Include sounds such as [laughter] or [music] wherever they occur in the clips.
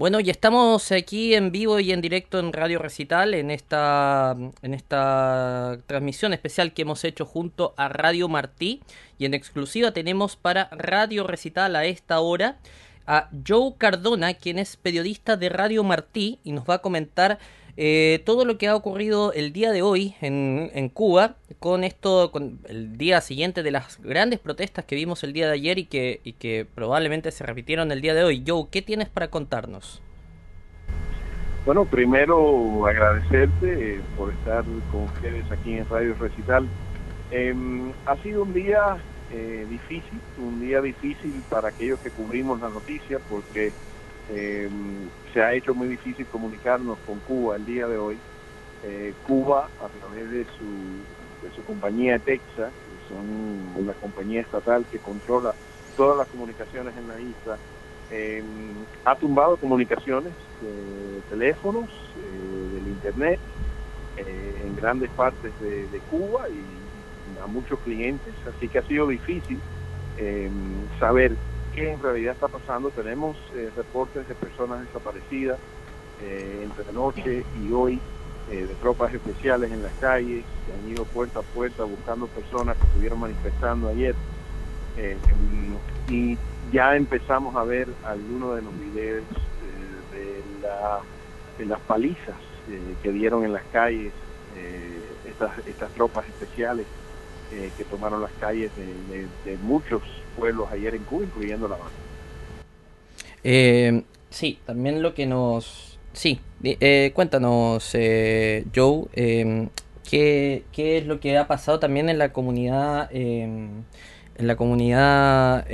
Bueno, y estamos aquí en vivo y en directo en Radio Recital en esta, en esta transmisión especial que hemos hecho junto a Radio Martí. Y en exclusiva tenemos para Radio Recital a esta hora a Joe Cardona, quien es periodista de Radio Martí y nos va a comentar eh, todo lo que ha ocurrido el día de hoy en, en, Cuba, con esto, con el día siguiente de las grandes protestas que vimos el día de ayer y que, probablemente se repitieron el día de hoy. Joe, ¿qué tienes para contarnos? Bueno, primero agradecerte eh, por estar con ustedes aquí en Radio Recital. Eh, ha sido un día eh, difícil, un día difícil para aquellos que cubrimos la noticia porque eh, se ha hecho muy difícil comunicarnos con Cuba el día de hoy. Eh, Cuba, a través de su, de su compañía Texa, que son una compañía estatal que controla todas las comunicaciones en la isla, eh, ha tumbado comunicaciones de teléfonos, eh, del internet, eh, en grandes partes de, Cuba y a muchos clientes, así que ha sido difícil eh, saber qué en realidad está pasando. Tenemos eh, reportes de personas desaparecidas eh, entre noche y hoy, eh, de tropas especiales en las calles, que han ido puerta a puerta buscando personas que estuvieron manifestando ayer. y ya empezamos a ver algunos de los videos de, la, las palizas que dieron en las calles estas tropas especiales que tomaron las calles de, de, de muchos pueblos ayer en Cuba, incluyendo La Habana. Eh, sí, también lo que nos... Sí, eh, cuéntanos, eh, Joe, ¿qué, ¿qué, es lo que ha pasado también en la comunidad, en la comunidad,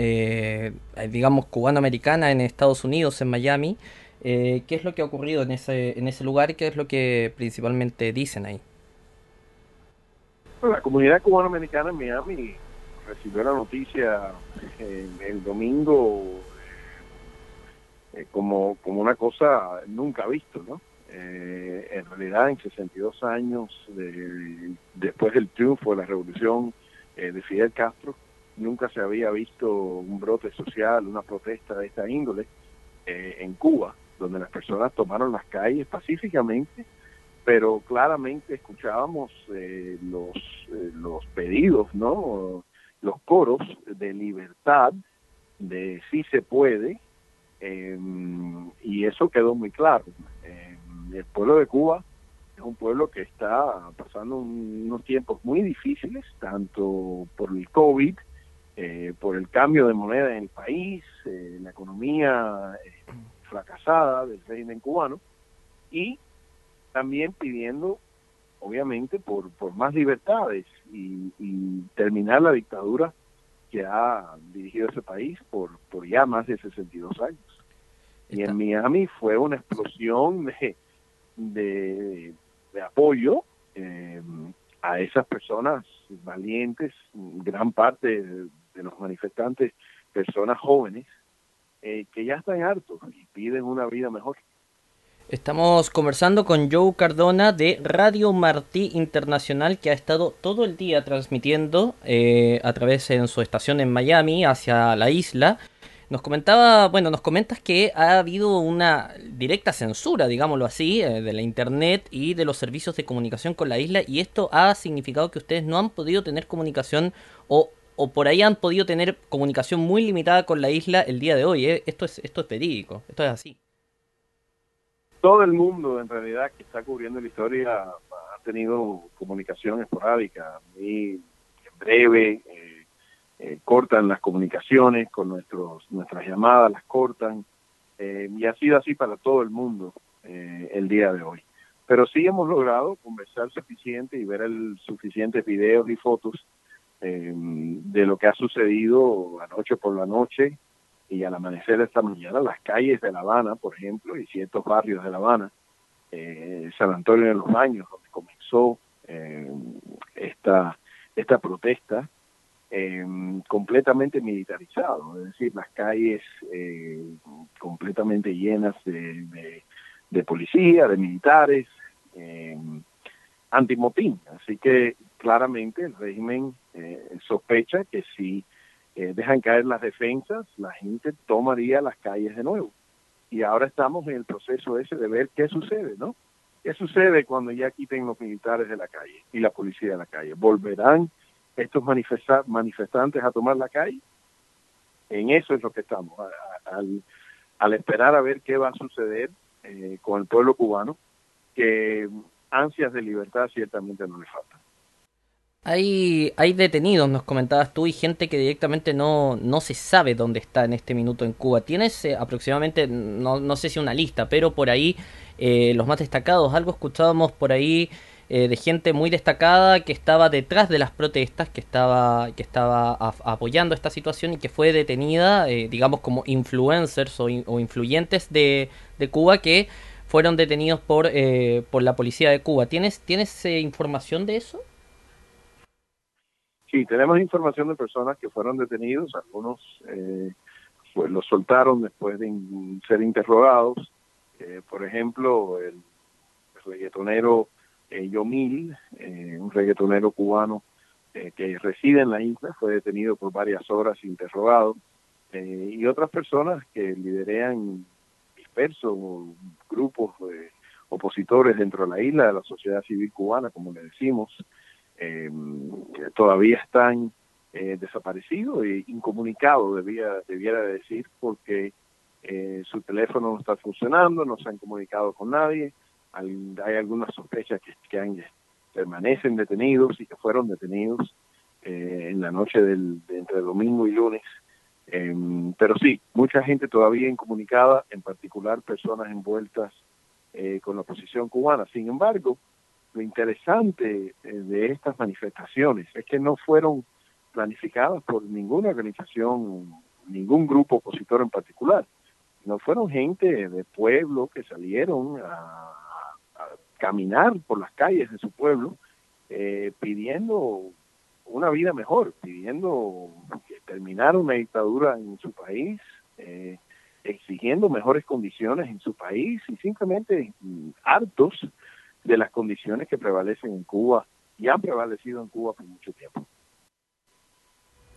digamos, cubano-americana en Estados Unidos, en Miami? ¿Qué es lo que ha ocurrido en ese, en ese lugar y qué es lo que principalmente dicen ahí? La comunidad cubano-americana en Miami recibió la noticia eh, el domingo eh, como, como una cosa nunca visto, ¿no? Eh, en realidad, en 62 años de, después del triunfo de la revolución eh, de Fidel Castro, nunca se había visto un brote social, una protesta de esta índole en Cuba, donde las personas tomaron las calles pacíficamente pero claramente escuchábamos eh, los eh, los pedidos, ¿no? los coros de libertad, de sí se puede, eh, y eso quedó muy claro. Eh, el pueblo de Cuba es un pueblo que está pasando unos tiempos muy difíciles, tanto por el COVID, eh, por el cambio de moneda en el país, eh, la economía fracasada del régimen cubano, y también pidiendo obviamente por, por más libertades y, y, terminar la dictadura que ha dirigido ese país por, por ya más de 62 años. Y en Miami fue una explosión de, de, de apoyo eh, a esas personas valientes, gran parte de, de los manifestantes, personas jóvenes, eh, que ya están hartos y piden una vida mejor. Estamos conversando con Joe Cardona de Radio Martí Internacional que ha estado todo el día transmitiendo eh, a través en su estación en Miami hacia la isla. Nos comentaba, bueno, nos comentas que ha habido una directa censura, digámoslo así, eh, de la internet y de los servicios de comunicación con la isla y esto ha significado que ustedes no han podido tener comunicación o, o por ahí han podido tener comunicación muy limitada con la isla el día de hoy. ¿eh? Esto es esto es verídico, esto es así todo el mundo en realidad que está cubriendo la historia ha tenido comunicación esporádica, muy breve, eh, eh, cortan las comunicaciones con nuestros nuestras llamadas, las cortan, eh, y ha sido así para todo el mundo eh, el día de hoy. Pero sí hemos logrado conversar suficiente y ver el suficientes videos y fotos de lo que ha sucedido anoche por la noche, y al amanecer esta mañana las calles de La Habana, por ejemplo, y ciertos barrios de La Habana, eh, San Antonio de los Baños, donde comenzó eh, esta, esta protesta, eh, completamente militarizado, es decir, las calles completamente llenas de, de, policía, de militares, antimotín. Así que claramente el régimen sospecha que si eh, dejan caer las defensas, la gente tomaría las calles de nuevo. y ahora estamos en el proceso ese de ver qué sucede, ¿no? ¿Qué sucede cuando ya quiten los militares de la calle y la policía de la calle? ¿Volverán estos manifestantes a tomar la calle? En eso es lo que estamos, al, al esperar a ver qué va a suceder eh, con el pueblo cubano, que ansias de libertad ciertamente no le faltan. Hay, hay detenidos, nos comentabas tú, y gente que directamente no, no se sabe dónde está en este minuto en Cuba. ¿Tienes eh, aproximadamente, no, no sé si una lista, pero por ahí eh, los más destacados? Algo escuchábamos por ahí eh, de gente muy destacada que estaba detrás de las protestas, que estaba, que estaba apoyando esta situación y que fue detenida, digamos, como influencers o, o influyentes de, de, Cuba que fueron detenidos por, por la policía de Cuba. ¿Tienes, ¿tienes información de eso? Sí, tenemos información de personas que fueron detenidos, algunos eh, pues los soltaron después de ser interrogados. Eh, por ejemplo, el, reggaetonero eh, Yomil, eh, un reggaetonero cubano que reside en la isla, fue detenido por varias horas interrogado. y otras personas que liderean dispersos grupos opositores dentro de la isla, de la sociedad civil cubana, como le decimos, eh, todavía están eh, desaparecidos e incomunicados, debía, debiera decir, porque eh, su teléfono no está funcionando, no se han comunicado con nadie, hay, algunas sospechas que, que permanecen detenidos y que fueron detenidos eh, en la noche del, de entre domingo y lunes. Em, pero sí, mucha gente todavía incomunicada, en particular personas envueltas con la oposición cubana. Sin embargo, lo interesante eh, de estas manifestaciones es que no fueron planificadas por ninguna organización, ningún grupo opositor en particular. No fueron gente de pueblo que salieron a, caminar por las calles de su pueblo eh, pidiendo una vida mejor, pidiendo que terminara una dictadura en su país, eh, exigiendo mejores condiciones en su país y simplemente mm, hartos de las condiciones que prevalecen en Cuba y han prevalecido en Cuba por mucho tiempo.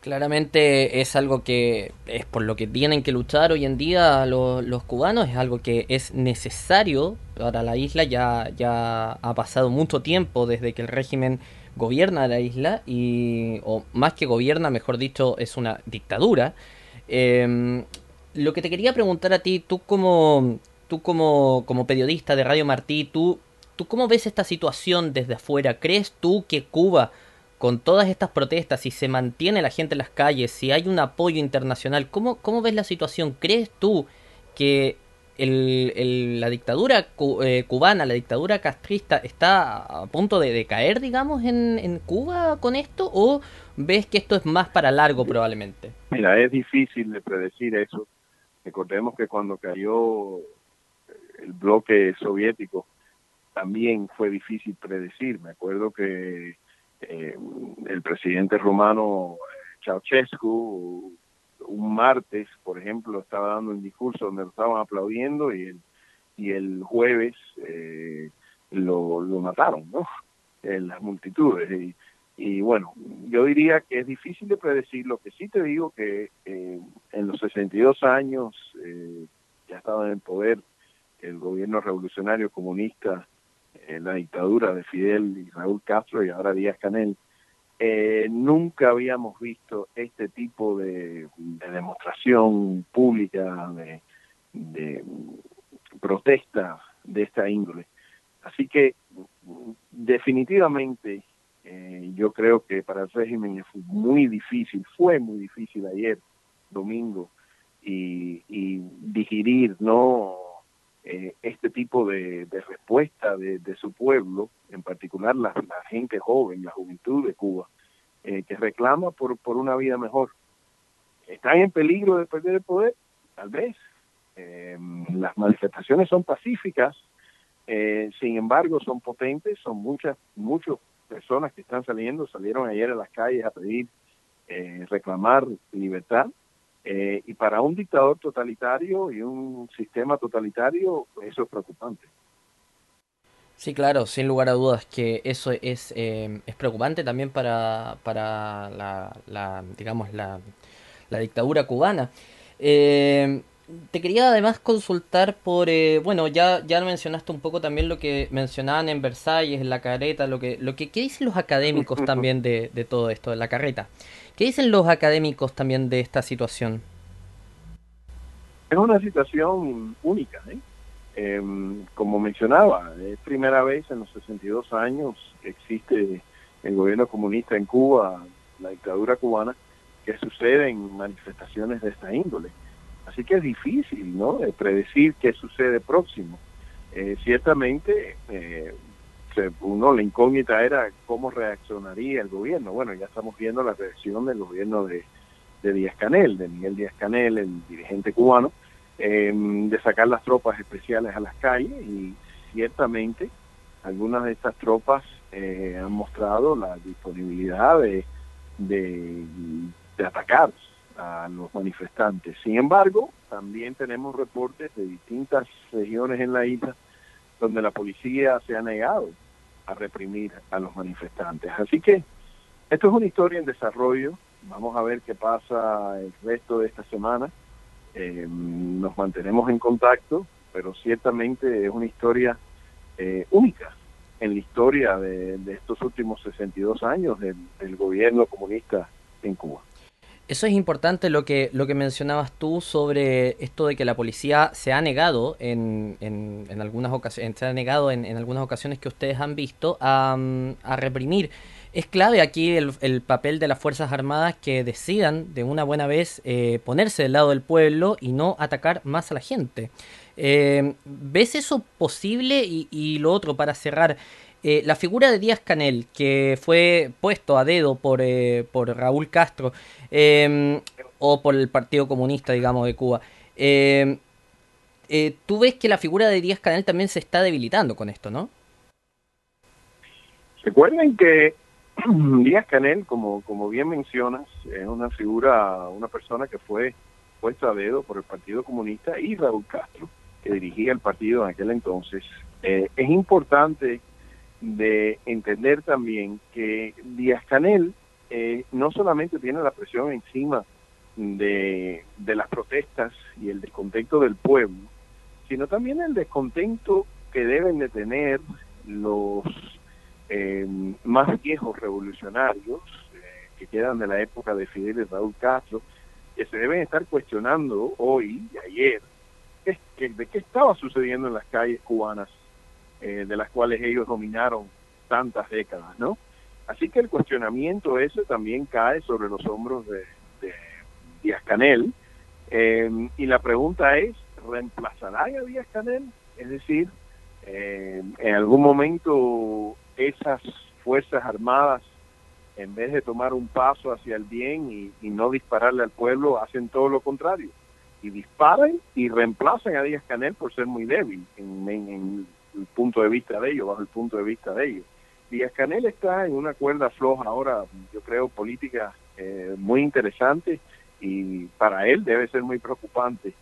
Claramente es algo que es por lo que tienen que luchar hoy en día los, los cubanos, es algo que es necesario para la isla, ya, ya ha pasado mucho tiempo desde que el régimen gobierna la isla, y, o más que gobierna, mejor dicho, es una dictadura. Em, lo que te quería preguntar a ti, tú como, tú como, como periodista de Radio Martí, tú ¿Tú cómo ves esta situación desde afuera? ¿Crees tú que Cuba, con todas estas protestas, si se mantiene la gente en las calles, si hay un apoyo internacional, ¿cómo, cómo ves la situación? ¿Crees tú que la dictadura eh, cubana, la dictadura castrista, está a punto de, caer, digamos, en, en, Cuba con esto? ¿O ves que esto es más para largo probablemente? Mira, es difícil de predecir eso. Recordemos que cuando cayó el bloque soviético, también fue difícil predecir. Me acuerdo que eh, el presidente romano eh, Ceausescu un martes, por ejemplo, estaba dando un discurso donde lo estaban aplaudiendo y el, y el jueves eh, lo, lo mataron, ¿no? En las multitudes. Y, y bueno, yo diría que es difícil de predecir. Lo que sí te digo que en los 62 años eh, ya estaba en el poder el gobierno revolucionario comunista en la dictadura de Fidel y Raúl Castro y ahora Díaz Canel, eh, nunca habíamos visto este tipo de, demostración pública, de, protesta de esta índole. Así que definitivamente eh, yo creo que para el régimen fue muy difícil, fue muy difícil ayer, domingo, y digerir, ¿no? Eh, este tipo de, respuesta de, su pueblo, en particular la, gente joven, la juventud de Cuba, eh, que reclama por, por una vida mejor. ¿Están en peligro de perder el poder? Tal vez. Em, las manifestaciones son pacíficas, eh, sin embargo son potentes, son muchas, muchas personas que están saliendo, salieron ayer a las calles a pedir, reclamar libertad, eh, y para un dictador totalitario y un sistema totalitario, eso es preocupante. Sí, claro, sin lugar a dudas que eso es, eh, es preocupante también para, para la, digamos, la, la dictadura cubana. Eh, te quería además consultar por, eh, bueno, ya, ya mencionaste un poco también lo que mencionaban en Versalles, en la carreta, lo que, lo que ¿qué dicen los académicos también de, de todo esto, de la carreta. ¿Qué dicen los académicos también de esta situación? Es una situación única, ¿eh? Em, como mencionaba, es primera vez en los 62 años que existe el gobierno comunista en Cuba, la dictadura cubana, que suceden manifestaciones de esta índole. Así que es difícil, ¿no?, de predecir qué sucede próximo. Eh, ciertamente, eh, uno la incógnita era cómo reaccionaría el gobierno. Bueno, ya estamos viendo la reacción del gobierno de, Díaz Canel, de Miguel Díaz Canel, el dirigente cubano, eh, de sacar las tropas especiales a las calles y ciertamente algunas de estas tropas eh, han mostrado la disponibilidad de, de, de atacar a los manifestantes. Sin embargo, también tenemos reportes de distintas regiones en la isla donde la policía se ha negado a reprimir a los manifestantes. Así que esto es una historia en desarrollo. Vamos a ver qué pasa el resto de esta semana. Eh, nos mantenemos en contacto, pero ciertamente es una historia eh, única en la historia de, estos últimos 62 años del gobierno comunista en Cuba. Eso es importante lo que, lo que mencionabas tú sobre esto de que la policía se ha negado en, en, algunas ocasiones, se ha negado en, en, algunas ocasiones que ustedes han visto a, a reprimir. Es clave aquí el, el, papel de las Fuerzas Armadas que decidan de una buena vez eh, ponerse del lado del pueblo y no atacar más a la gente. Eh, ¿Ves eso posible? Y lo otro, para cerrar, eh, la figura de Díaz Canel, que fue puesto a dedo por, eh, por Raúl Castro eh, o por el Partido Comunista, digamos, de Cuba, em, eh, tú ves que la figura de Díaz Canel también se está debilitando con esto, ¿no? Recuerden que [clears throat] Díaz Canel, como, como bien mencionas, es una figura, una persona que fue puesta a dedo por el Partido Comunista y Raúl Castro, que dirigía el partido en aquel entonces. Eh, es importante de entender también que Díaz Canel eh, no solamente tiene la presión encima de, de las protestas y el descontento del pueblo, sino también el descontento que deben de tener los eh, más viejos revolucionarios eh, que quedan de la época de Fidel y Raúl Castro, que se deben estar cuestionando hoy y ayer que, que, de qué estaba sucediendo en las calles cubanas eh, de las cuales ellos dominaron tantas décadas, ¿no? Así que el cuestionamiento ese también cae sobre los hombros de, de Díaz Canel. Eh, y la pregunta es, ¿reemplazará a Díaz Canel? Es decir, eh, en algún momento esas fuerzas armadas, en vez de tomar un paso hacia el bien y, no dispararle al pueblo, hacen todo lo contrario. Y disparan y reemplazan a Díaz Canel por ser muy débil en, en, en punto de vista de ellos, bajo el punto de vista de ellos. Díaz Canel está en una cuerda floja ahora, yo creo, política eh, muy interesante y para él debe ser muy preocupante,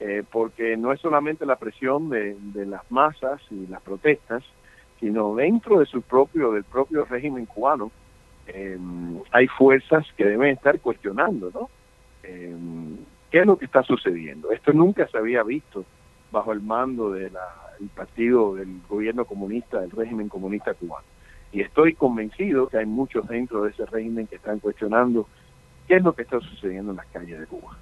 eh, porque no es solamente la presión de, de, las masas y las protestas, sino dentro de su propio, del propio régimen cubano, eh, hay fuerzas que deben estar cuestionando, ¿no? Eh, ¿Qué es lo que está sucediendo? Esto nunca se había visto bajo el mando del de partido del gobierno comunista, del régimen comunista cubano. Y estoy convencido que hay muchos dentro de ese régimen que están cuestionando qué es lo que está sucediendo en las calles de Cuba.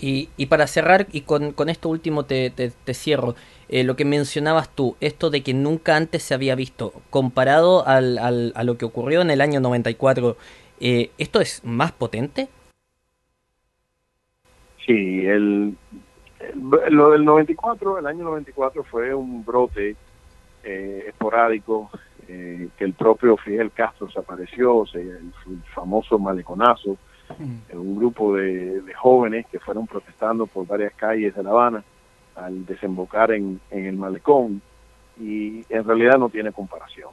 Y, y para cerrar, y con, con esto último te, te, te cierro, eh, lo que mencionabas tú, esto de que nunca antes se había visto, comparado al, al, a lo que ocurrió en el año 94, eh, ¿esto es más potente? Sí, el, el, lo del 94, el año 94 fue un brote eh, esporádico eh, que el propio Fidel Castro se apareció, el, famoso maleconazo, mm. un grupo de, de, jóvenes que fueron protestando por varias calles de La Habana al desembocar en, en el malecón y en realidad no tiene comparación.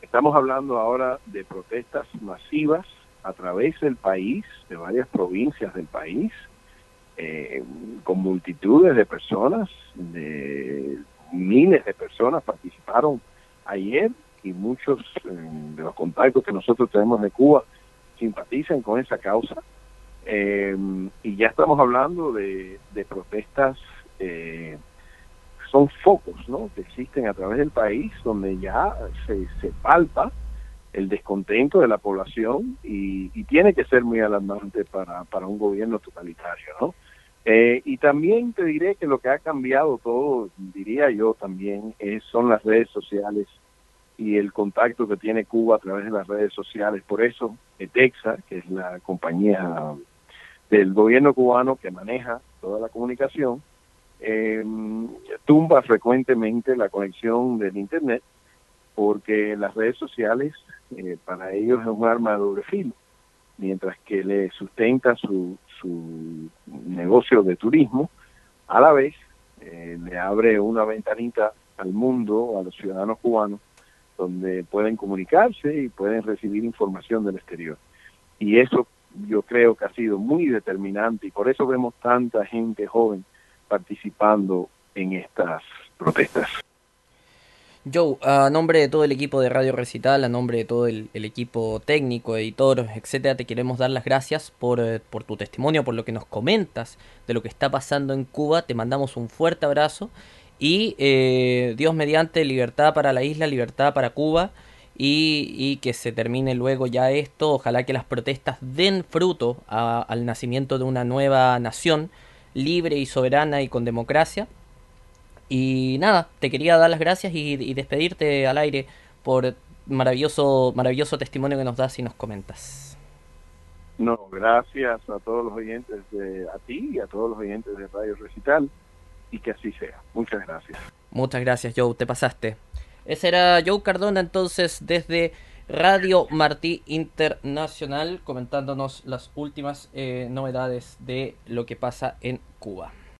Estamos hablando ahora de protestas masivas a través del país, de varias provincias del país, eh, con multitudes de personas, de miles de personas participaron ayer y muchos eh, de los contactos que nosotros tenemos de Cuba simpatizan con esa causa. Eh, y ya estamos hablando de, protestas, eh, son focos ¿no? que existen a través del país donde ya se, se palpa el descontento de la población y, tiene que ser muy alarmante para, para un gobierno totalitario, ¿no? Eh, y también te diré que lo que ha cambiado todo, diría yo también, es, son las redes sociales y el contacto que tiene Cuba a través de las redes sociales. Por eso, ETEXA, que es la compañía del gobierno cubano que maneja toda la comunicación, eh, tumba frecuentemente la conexión del Internet porque las redes sociales eh, para ellos es un arma de doble filo, mientras que le sustenta su, su negocio de turismo, a la vez eh, le abre una ventanita al mundo, a los ciudadanos cubanos, donde pueden comunicarse y pueden recibir información del exterior. Y eso yo creo que ha sido muy determinante y por eso vemos tanta gente joven participando en estas protestas. Joe, a nombre de todo el equipo de Radio Recital, a nombre de todo el, equipo técnico, editor, etcétera, te queremos dar las gracias por, eh, por, tu testimonio, por lo que nos comentas de lo que está pasando en Cuba. Te mandamos un fuerte abrazo y eh, Dios mediante libertad para la isla, libertad para Cuba y, que se termine luego ya esto. Ojalá que las protestas den fruto al nacimiento de una nueva nación libre y soberana y con democracia. Y nada, te quería dar las gracias y, despedirte al aire por maravilloso, maravilloso testimonio que nos das y nos comentas. No, gracias a todos los oyentes de a ti y a todos los oyentes de Radio Recital y que así sea. Muchas gracias. Muchas gracias, Joe, te pasaste. Ese era Joe Cardona entonces desde Radio Martí Internacional comentándonos las últimas eh, novedades de lo que pasa en Cuba.